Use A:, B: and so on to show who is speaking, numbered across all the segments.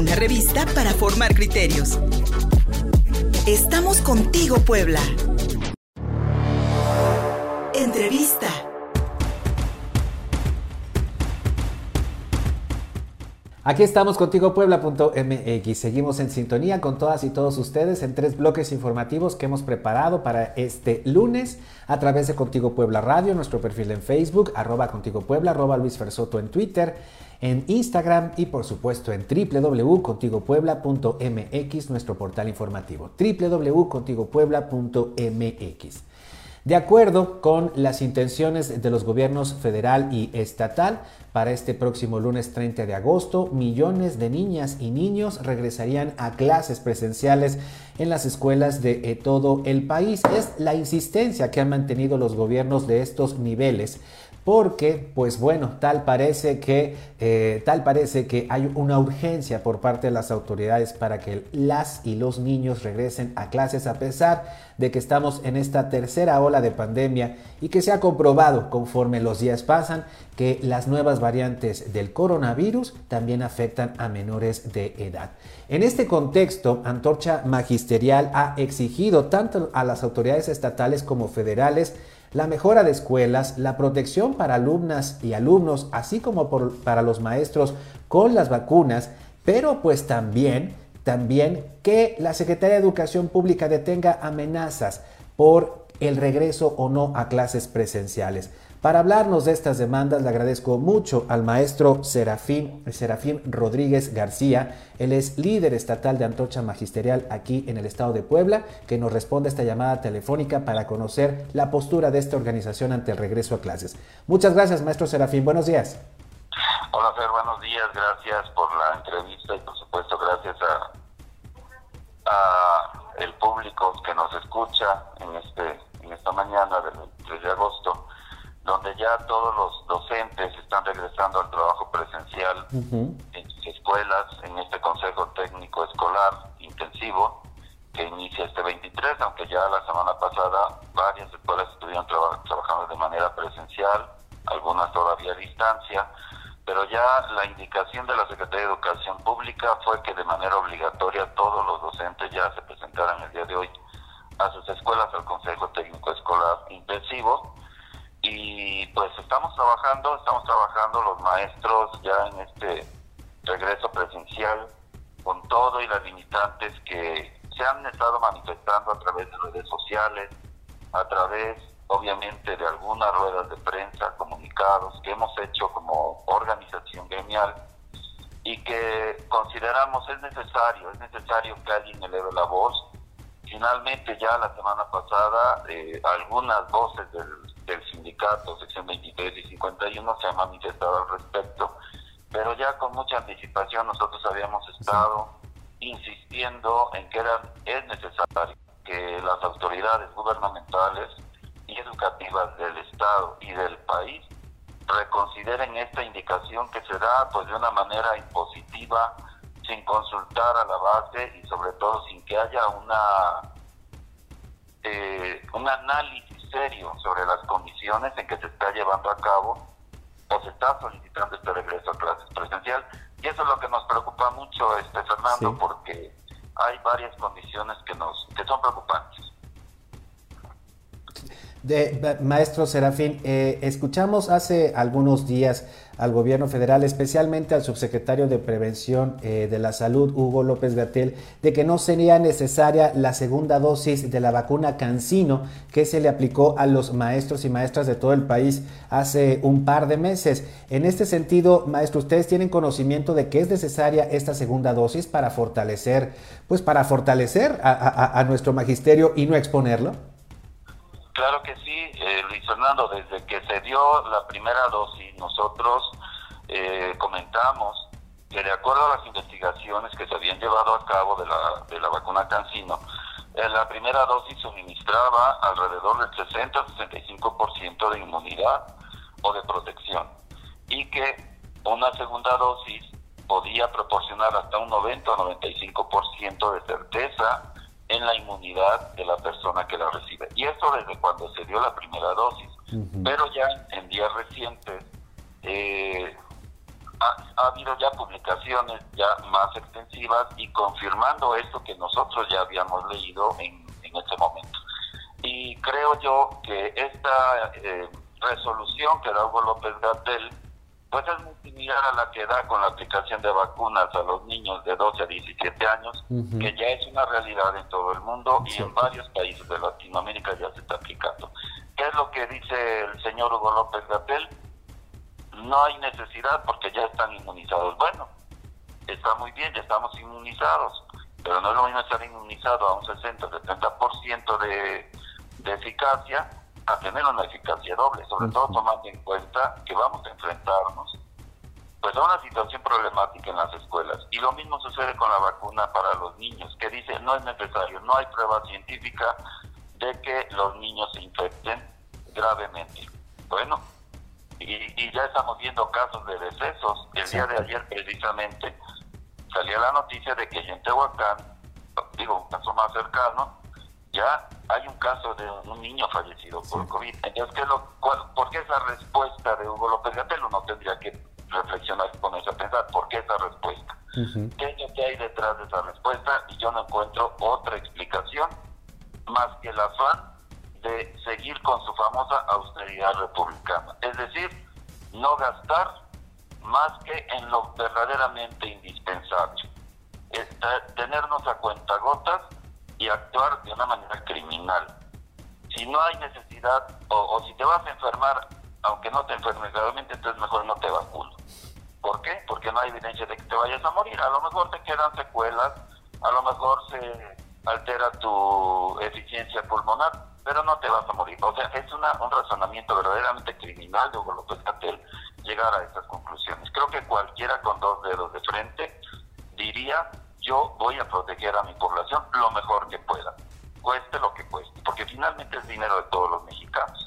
A: una revista para formar criterios. Estamos contigo, Puebla. Entrevista.
B: Aquí estamos contigo puebla.mx. Seguimos en sintonía con todas y todos ustedes en tres bloques informativos que hemos preparado para este lunes a través de Contigo Puebla Radio, nuestro perfil en Facebook, arroba Contigo Puebla, arroba Luis Fersoto en Twitter, en Instagram y por supuesto en www.contigopuebla.mx, nuestro portal informativo, www.contigopuebla.mx. De acuerdo con las intenciones de los gobiernos federal y estatal, para este próximo lunes 30 de agosto, millones de niñas y niños regresarían a clases presenciales en las escuelas de eh, todo el país. Es la insistencia que han mantenido los gobiernos de estos niveles porque, pues bueno, tal parece que, eh, tal parece que hay una urgencia por parte de las autoridades para que las y los niños regresen a clases a pesar de que estamos en esta tercera ola de pandemia y que se ha comprobado conforme los días pasan que las nuevas variantes del coronavirus también afectan a menores de edad. En este contexto, Antorcha Magisterial ha exigido tanto a las autoridades estatales como federales la mejora de escuelas, la protección para alumnas y alumnos, así como para los maestros con las vacunas, pero pues también, también que la Secretaría de Educación Pública detenga amenazas por el regreso o no a clases presenciales. Para hablarnos de estas demandas, le agradezco mucho al maestro Serafín, Serafín Rodríguez García. Él es líder estatal de Antorcha Magisterial aquí en el estado de Puebla, que nos responde a esta llamada telefónica para conocer la postura de esta organización ante el regreso a clases. Muchas gracias, maestro Serafín. Buenos días.
C: Hola, Fer. Buenos días. Gracias por la entrevista y, por supuesto, gracias a, el público que nos escucha en este en esta mañana del 3 de agosto donde ya todos los docentes están regresando al trabajo presencial en sus escuelas, en este Consejo Técnico Escolar Intensivo, que inicia este 23, aunque ya la semana pasada varias escuelas estuvieron trabajando de manera presencial, algunas todavía a distancia, pero ya la indicación de la Secretaría de Educación Pública fue que de manera obligatoria todos los docentes ya se presentaran el día de hoy a sus escuelas al Consejo Técnico Escolar Intensivo y pues estamos trabajando, estamos trabajando los maestros ya en este regreso presencial con todo y las limitantes que se han estado manifestando a través de redes sociales, a través obviamente de algunas ruedas de prensa, comunicados que hemos hecho como organización gremial y que consideramos es necesario, es necesario que alguien eleve la voz. Finalmente ya la semana pasada eh, algunas voces del del sindicato, sección 23 y 51, se ha manifestado al respecto, pero ya con mucha anticipación nosotros habíamos estado insistiendo en que era, es necesario que las autoridades gubernamentales y educativas del Estado y del país reconsideren esta indicación que se da pues de una manera impositiva, sin consultar a la base y sobre todo sin que haya una eh, un análisis serio sobre las condiciones en que se está llevando a cabo o se está solicitando este regreso a clases presencial. Y eso es lo que nos preocupa mucho, este Fernando, porque hay varias condiciones que nos que son preocupantes.
B: De, maestro Serafín, eh, escuchamos hace algunos días al gobierno federal, especialmente al subsecretario de Prevención eh, de la Salud, Hugo López Gatel, de que no sería necesaria la segunda dosis de la vacuna Cancino que se le aplicó a los maestros y maestras de todo el país hace un par de meses. En este sentido, maestro, ¿ustedes tienen conocimiento de que es necesaria esta segunda dosis para fortalecer, pues para fortalecer a nuestro magisterio y no exponerlo?
C: Claro que sí, eh, Luis Fernando, desde que se dio la primera dosis, nosotros eh, comentamos que de acuerdo a las investigaciones que se habían llevado a cabo de la, de la vacuna Cancino, eh, la primera dosis suministraba alrededor del 60-65% de inmunidad o de protección y que una segunda dosis podía proporcionar hasta un 90 o 95% de certeza en la inmunidad de la persona que la recibe. Y esto desde cuando se dio la primera dosis. Pero ya en días recientes, eh, ha, habido ya publicaciones ya más extensivas y confirmando esto que nosotros ya habíamos leído en, en este momento. Y creo yo que esta eh, resolución que da Hugo López Gatel, pues es muy similar a la que da con la aplicación de vacunas a los niños de 12 a 17 años, que ya es una realidad en todo el mundo y en varios países de Latinoamérica ya se está aplicando. ¿Qué es lo que dice el señor Hugo López Gatel? No hay necesidad porque ya están inmunizados. Bueno, está muy bien, ya estamos inmunizados, pero no es lo mismo estar inmunizado a un 60-70% de, de eficacia a tener una eficacia doble, sobre todo tomando en cuenta que vamos a enfrentarnos pues a una situación problemática en las escuelas. Y lo mismo sucede con la vacuna para los niños, que dice no es necesario, no hay prueba científica de que los niños se infecten gravemente. Bueno, y, ya estamos viendo casos de decesos. El día de ayer precisamente salía la noticia de que en Tehuacán, digo, un caso más cercano, ya hay un caso de un niño fallecido por COVID. Entonces, ¿qué lo, ¿por qué esa respuesta de Hugo López Gatell? Uno tendría que reflexionar con eso, pensar, ¿por qué esa respuesta? ¿Qué es lo que hay detrás de esa respuesta? Y yo no encuentro otra explicación más que el afán de seguir con su famosa austeridad republicana. Es decir, no gastar más que en lo verdaderamente indispensable. tenernos a cuentagotas y actuar de una manera criminal. Si no hay necesidad o, si te vas a enfermar, aunque no te enfermes gravemente, entonces mejor no te vacuno. ¿Por qué? Porque no hay evidencia de que te vayas a morir. A lo mejor te quedan secuelas, a lo mejor se altera tu eficiencia pulmonar, pero no te vas a morir. O sea, es una, un razonamiento verdaderamente criminal de Hugo López Catel llegar a estas conclusiones. Creo que cualquiera con dos dedos de frente diría yo voy a proteger a mi población lo mejor que pueda, cueste lo que cueste, porque finalmente es dinero de todos los mexicanos.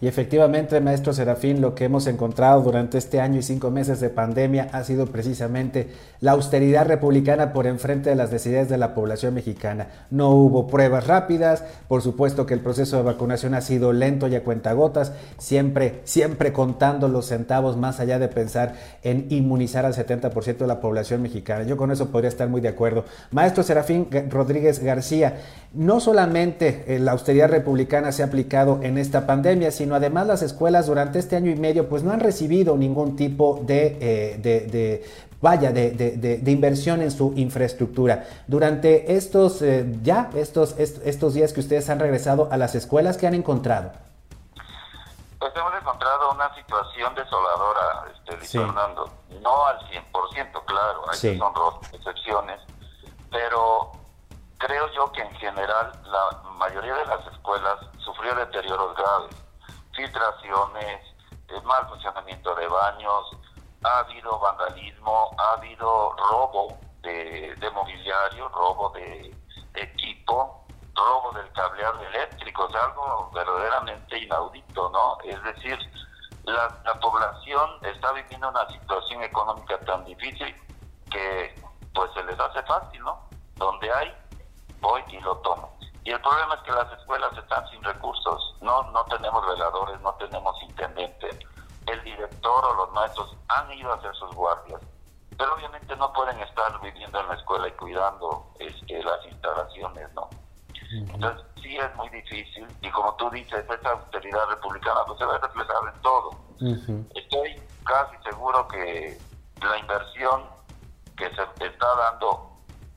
B: Y efectivamente, maestro Serafín, lo que hemos encontrado durante este año y cinco meses de pandemia ha sido precisamente la austeridad republicana por enfrente de las necesidades de la población mexicana. No hubo pruebas rápidas, por supuesto que el proceso de vacunación ha sido lento y a cuentagotas, siempre, siempre contando los centavos más allá de pensar en inmunizar al 70% de la población mexicana. Yo con eso podría estar muy de acuerdo. Maestro Serafín Rodríguez García, no solamente eh, la austeridad republicana se ha aplicado en esta pandemia, sino además las escuelas durante este año y medio pues no han recibido ningún tipo de, eh, de, vaya, de, de, inversión en su infraestructura. Durante estos, eh, ya, estos, estos días que ustedes han regresado a las escuelas, ¿qué han encontrado?
C: Pues hemos encontrado una situación desoladora, este, Fernando. No al 100%, claro, hay sí. son dos excepciones, pero creo yo que en general la mayoría de las escuelas sufrió deterioros graves, filtraciones, eh, mal funcionamiento de baños, ha habido vandalismo, ha habido robo de, mobiliario, robo de, equipo, robo del cableado eléctrico, o algo verdaderamente inaudito, ¿no? Es decir, la, la población está viviendo una situación económica tan difícil que pues se les hace fácil, ¿no? Donde hay voy y lo tomo. Y el problema es que las escuelas están sin recursos, no, no tenemos veladores, no tenemos intendente. El director o los maestros han ido a hacer sus guardias, pero obviamente no pueden estar viviendo en la escuela y cuidando este, las instalaciones, ¿no? Entonces sí es muy difícil y como tú dices, esa austeridad republicana pues se ve reflejada en todo. Estoy casi seguro que la inversión que se está dando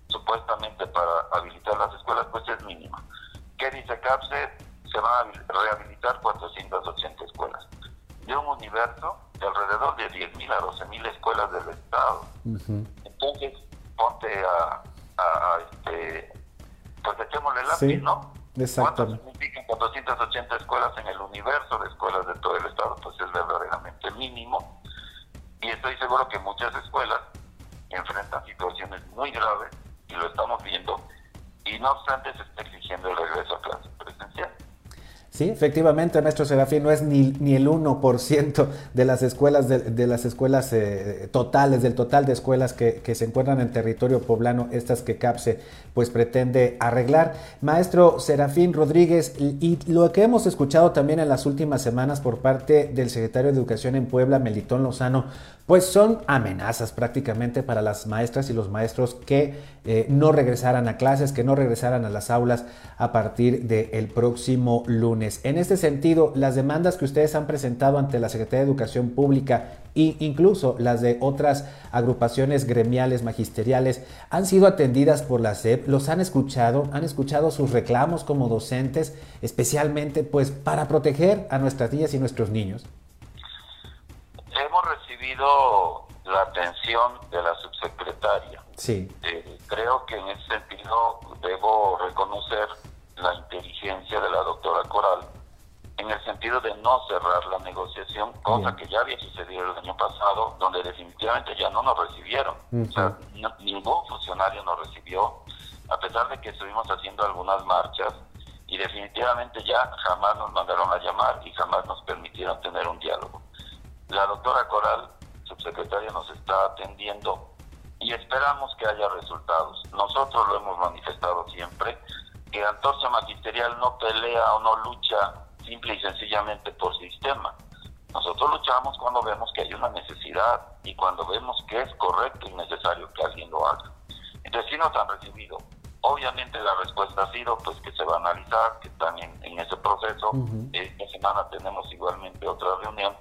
C: supuestamente para habilitar las escuelas, pues es mínima. ¿Qué dice CAPSE? Se van a rehabilitar 480 escuelas. De un universo de alrededor de 10.000 a 12.000 escuelas del Estado. Entonces, ponte a, a, este, pues echémosle lápiz, sí, ¿no?
B: Exactamente.
C: ¿Cuánto significan 480 escuelas en el universo de escuelas de todo el Estado? Pues es verdaderamente mínimo. Y estoy seguro que muchas escuelas enfrentan situaciones muy graves y lo estamos viendo, y no obstante se está exigiendo el regreso a.
B: Sí, efectivamente, maestro Serafín, no es ni, ni el 1% de las escuelas, de, las escuelas eh, totales, del total de escuelas que, que, se encuentran en territorio poblano, estas que CAPSE pues pretende arreglar. Maestro Serafín Rodríguez, y lo que hemos escuchado también en las últimas semanas por parte del secretario de Educación en Puebla, Melitón Lozano, pues son amenazas prácticamente para las maestras y los maestros que eh, no regresaran a clases, que no regresaran a las aulas a partir del próximo lunes. En este sentido, las demandas que ustedes han presentado ante la Secretaría de Educación Pública e incluso las de otras agrupaciones gremiales magisteriales han sido atendidas por la SEP, los han escuchado, han escuchado sus reclamos como docentes, especialmente pues para proteger a nuestras niñas y nuestros niños
C: hemos recibido la atención de la subsecretaria.
B: Sí.
C: Eh, creo que en ese sentido debo reconocer la inteligencia de la doctora Coral en el sentido de no cerrar la negociación, cosa que ya había sucedido el año pasado, donde definitivamente ya no nos recibieron. O sea, ningún funcionario nos recibió, a pesar de que estuvimos haciendo algunas marchas, y definitivamente ya jamás nos mandaron a llamar y jamás nos permitieron tener un diálogo. La doctora Coral, subsecretaria, nos está atendiendo y esperamos que haya resultados. Nosotros lo hemos manifestado siempre, que Antorcha Magisterial no pelea o no lucha simple y sencillamente por sistema. Nosotros luchamos cuando vemos que hay una necesidad y cuando vemos que es correcto y necesario que alguien lo haga. Entonces sí nos han recibido. Obviamente la respuesta ha sido pues que se va a analizar, que están en, ese proceso. Esta semana tenemos igualmente otra reunión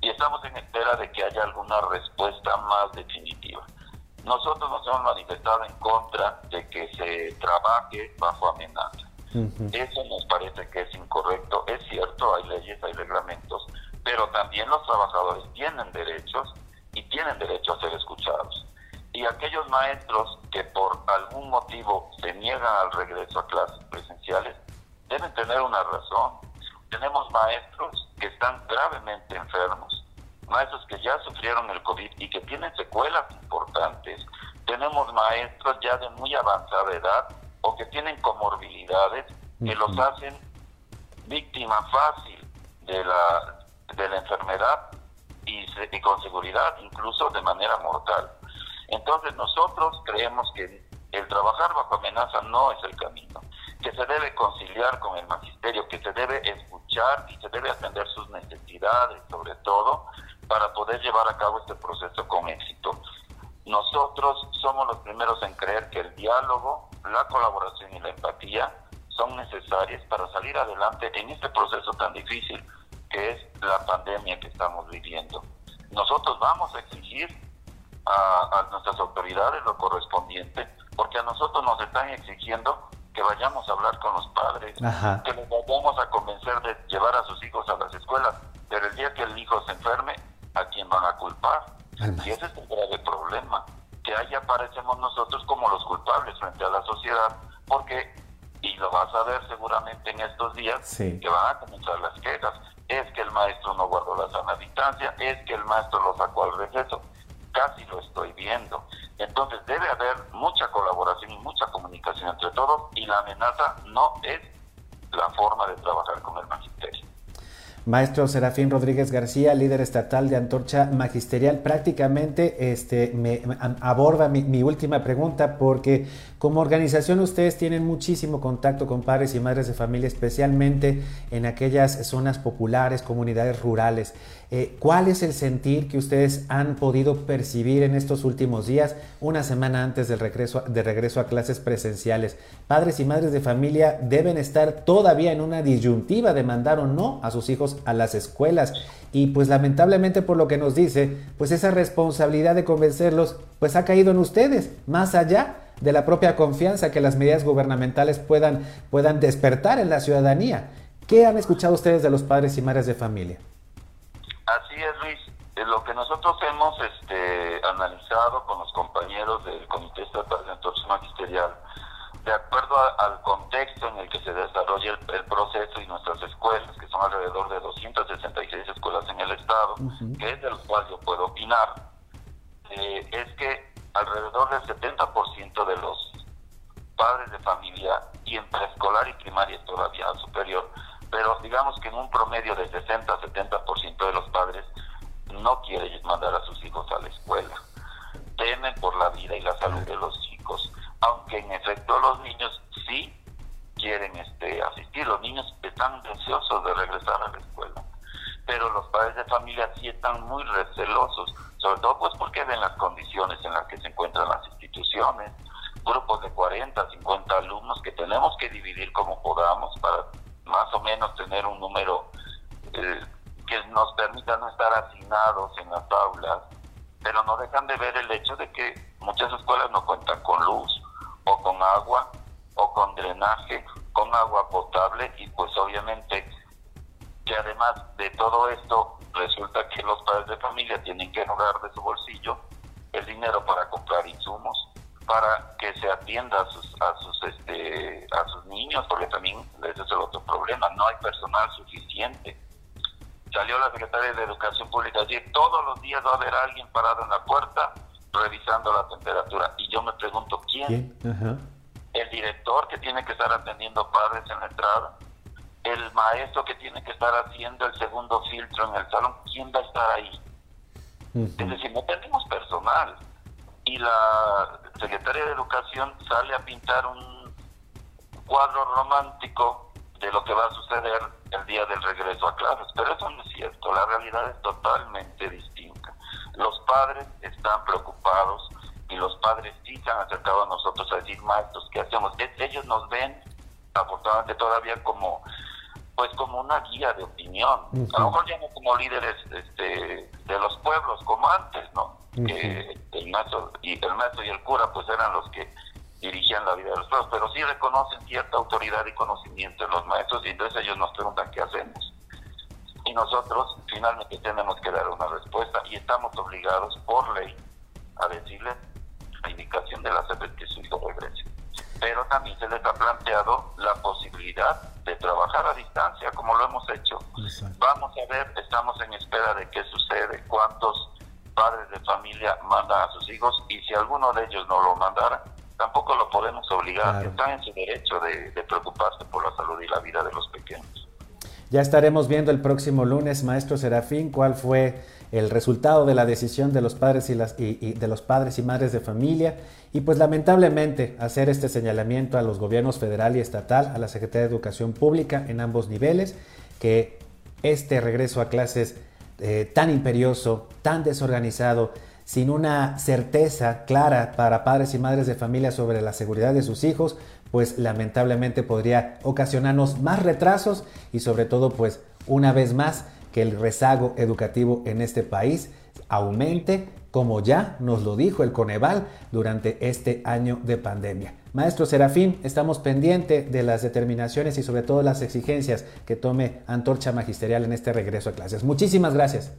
C: y estamos en espera de que haya alguna respuesta más definitiva. Nosotros nos hemos manifestado en contra de que se trabaje bajo amenaza. Eso nos parece que es incorrecto. Es cierto, hay leyes, hay reglamentos, pero también los trabajadores tienen derechos y tienen derecho a ser escuchados. Y aquellos maestros que por algún motivo se niegan al regreso a clases presenciales deben tener una razón. Tenemos maestros que están gravemente enfermos, maestros que ya sufrieron el COVID y que tienen secuelas importantes. Tenemos maestros ya de muy avanzada edad o que tienen comorbilidades que los hacen víctima fácil de la, de la enfermedad y, y con seguridad incluso de manera mortal. Entonces nosotros creemos que el trabajar bajo amenaza no es el camino, que se debe conciliar con el magisterio, que se debe escuchar y se debe atender sus necesidades sobre todo para poder llevar a cabo este proceso con éxito. Nosotros somos los primeros en creer que el diálogo, la colaboración y la empatía son necesarias para salir adelante en este proceso tan difícil que es la pandemia que estamos viviendo. Nosotros vamos a exigir a, nuestras autoridades lo correspondiente, porque a nosotros nos están exigiendo que vayamos a hablar con los padres, que les vayamos a convencer de llevar a sus hijos a las escuelas, pero el día que el hijo se enferme, ¿a quién van a culpar? Y ese es el grave problema, que ahí aparecemos nosotros como los culpables frente a la sociedad, porque, y lo vas a ver seguramente en estos días, que van a comenzar las quejas, es que el maestro no guardó la sana distancia, es que el maestro lo sacó al receso casi lo estoy viendo. Entonces debe haber mucha colaboración y mucha comunicación entre todos y la amenaza no es la forma de trabajar con.
B: Maestro Serafín Rodríguez García, líder estatal de Antorcha Magisterial, prácticamente este, me, aborda mi, mi, última pregunta porque como organización ustedes tienen muchísimo contacto con padres y madres de familia, especialmente en aquellas zonas populares, comunidades rurales. Eh, ¿Cuál es el sentir que ustedes han podido percibir en estos últimos días, una semana antes del regreso, de regreso a clases presenciales? Padres y madres de familia deben estar todavía en una disyuntiva de mandar o no a sus hijos a las escuelas. Y pues lamentablemente por lo que nos dice, pues esa responsabilidad de convencerlos pues ha caído en ustedes, más allá de la propia confianza que las medidas gubernamentales puedan, puedan despertar en la ciudadanía. ¿Qué han escuchado ustedes de los padres y madres de familia?
C: Así es, Luis. Eh, lo que nosotros hemos este, analizado con los compañeros del Comité Estatal de Entorno Magisterial, de acuerdo al contexto en el que se desarrolla el, proceso y nuestras escuelas, que son alrededor de 266 escuelas en el Estado, que es del cual yo puedo opinar, eh, es que alrededor del 70% de los padres de familia y en preescolar y primaria todavía superior pero digamos que en un promedio de 60-70% de los padres no quieren mandar a sus hijos a la escuela. Temen por la vida y la salud de los chicos, aunque en efecto los niños sí quieren este, asistir, los niños están deseosos de regresar a la escuela. pero los padres de familia sí están muy recelosos, sobre todo pues porque ven las condiciones en las que se encuentran las instituciones, grupos de 40, 50 alumnos que tenemos que dividir como podamos para más o menos tener un número eh, que nos permita no estar asignados en las aulas, pero no dejan de ver el hecho de que muchas escuelas no cuentan con luz agua o con drenaje, con agua potable y pues obviamente que además de todo esto resulta que los padres de familia tienen que ahorrar de su bolsillo el dinero para comprar insumos para que se atienda a sus a sus este a sus niños porque también ese es el otro problema no hay personal suficiente. Salió la secretaria de educación pública decir todos los días va a haber alguien parado en la puerta revisando la temperatura y yo me pregunto quién, el director que tiene que estar atendiendo padres en la entrada el maestro que tiene que estar haciendo el segundo filtro en el salón quién va a estar ahí es decir no tenemos personal. Y la secretaria de Educación sale a pintar un cuadro romántico de lo que va a suceder el día del regreso a clases, pero eso no es cierto, la realidad es totalmente distinta. Los padres están preocupados y los padres sí se han acercado a nosotros a decir, maestros, ¿qué hacemos? Ellos nos ven, afortunadamente todavía como pues como una guía de opinión, a lo mejor ya no como líderes este, de los pueblos como antes, ¿no? que el maestro y el maestro y el cura pues eran los que dirigían la vida de los pueblos, pero sí reconocen cierta autoridad y conocimiento en los maestros y entonces ellos nos preguntan qué hacemos. Y nosotros finalmente tenemos que dar una respuesta y estamos obligados por ley a decirles la indicación de la SEP que su hijo regrese. Pero también se les ha planteado la posibilidad de trabajar a distancia, como lo hemos hecho. Vamos a ver, estamos en espera de qué sucede, cuántos padres de familia mandan a sus hijos y si alguno de ellos no lo mandara, tampoco lo podemos obligar. Están en su derecho de, preocuparse por la salud y la vida de los pequeños.
B: Ya estaremos viendo el próximo lunes, maestro Serafín, cuál fue el resultado de la decisión de los padres y, de los padres y madres de familia. Y pues lamentablemente hacer este señalamiento a los gobiernos federal y estatal, a la Secretaría de Educación Pública en ambos niveles, que este regreso a clases eh, tan imperioso, tan desorganizado, sin una certeza clara para padres y madres de familia sobre la seguridad de sus hijos, pues lamentablemente podría ocasionarnos más retrasos y sobre todo pues una vez más que el rezago educativo en este país aumente como ya nos lo dijo el Coneval durante este año de pandemia. Maestro Serafín, estamos pendientes de las determinaciones y sobre todo las exigencias que tome Antorcha Magisterial en este regreso a clases. Muchísimas gracias.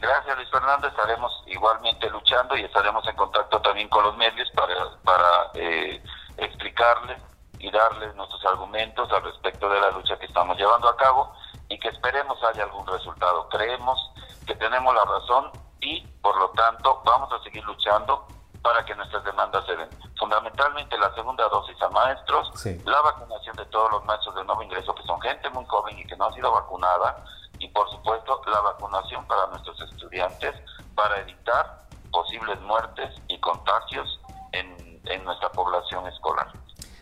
C: Gracias Luis Fernando, estaremos igualmente luchando y estaremos en contacto también con los medios para, para eh, explicarles y darles nuestros argumentos al respecto de la lucha que estamos llevando a cabo y que esperemos haya algún resultado. Creemos que tenemos la razón y por lo tanto vamos a seguir luchando para que nuestras demandas se den. Fundamentalmente la segunda dosis a maestros, la vacunación de todos los maestros de nuevo ingreso que son gente muy joven y que no ha sido vacunada y por supuesto la vacunación para nuestros estudiantes para evitar posibles muertes y contagios en, en nuestra población escolar.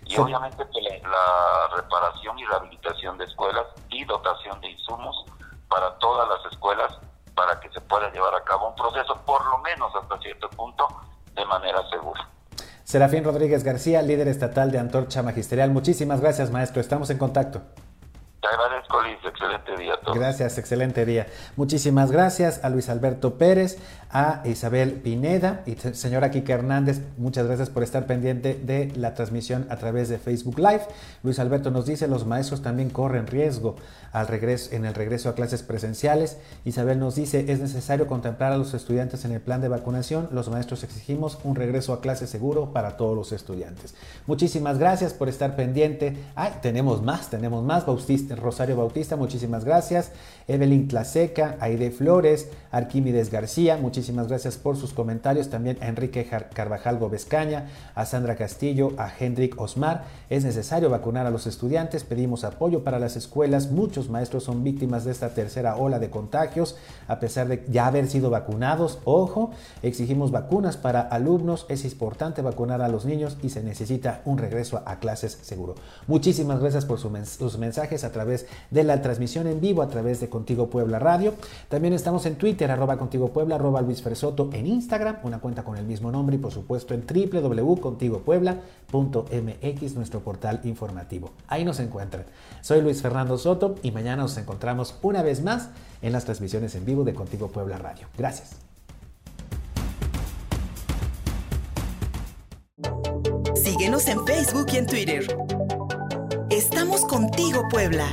C: Y obviamente la, la reparación y rehabilitación de escuelas y dotación de insumos para todas las escuelas para que se pueda llevar a cabo un proceso, por lo menos hasta cierto punto, de manera segura.
B: Serafín Rodríguez García, líder estatal de Antorcha Magisterial. Muchísimas gracias, maestro. Estamos en contacto.
C: Te agradezco, Luis. Excelente día a todos.
B: Gracias, excelente día. Muchísimas gracias a Luis Alberto Pérez, a Isabel Pineda y señora Kika Hernández. Muchas gracias por estar pendiente de la transmisión a través de Facebook Live. Luis Alberto nos dice, los maestros también corren riesgo al regreso, en el regreso a clases presenciales. Isabel nos dice, es necesario contemplar a los estudiantes en el plan de vacunación. Los maestros exigimos un regreso a clase seguro para todos los estudiantes. Muchísimas gracias por estar pendiente. Ay, tenemos más, tenemos más. Bautista, Rosario Bautista, muchísimas gracias. Evelyn Tlaseca, Aide Flores, Arquímedes García, muchísimas muchísimas gracias por sus comentarios. También a Enrique Carvajal Gómez Caña, a Sandra Castillo, a Hendrik Osmar. Es necesario vacunar a los estudiantes, pedimos apoyo para las escuelas. Muchos maestros son víctimas de esta tercera ola de contagios, a pesar de ya haber sido vacunados. Ojo, exigimos vacunas para alumnos. Es importante vacunar a los niños y se necesita un regreso a clases seguro. Muchísimas gracias por sus mensajes a través de la transmisión en vivo, a través de Contigo Puebla Radio. También estamos en Twitter, arroba Contigo Puebla, arroba Luis Fersoto, en Instagram, una cuenta con el mismo nombre y por supuesto en www.contigopuebla.mx, nuestro portal informativo. Ahí nos encuentran. Soy Luis Fernando Soto y mañana nos encontramos una vez más en las transmisiones en vivo de Contigo Puebla Radio. Gracias.
A: Síguenos en Facebook y en Twitter. Estamos contigo, Puebla.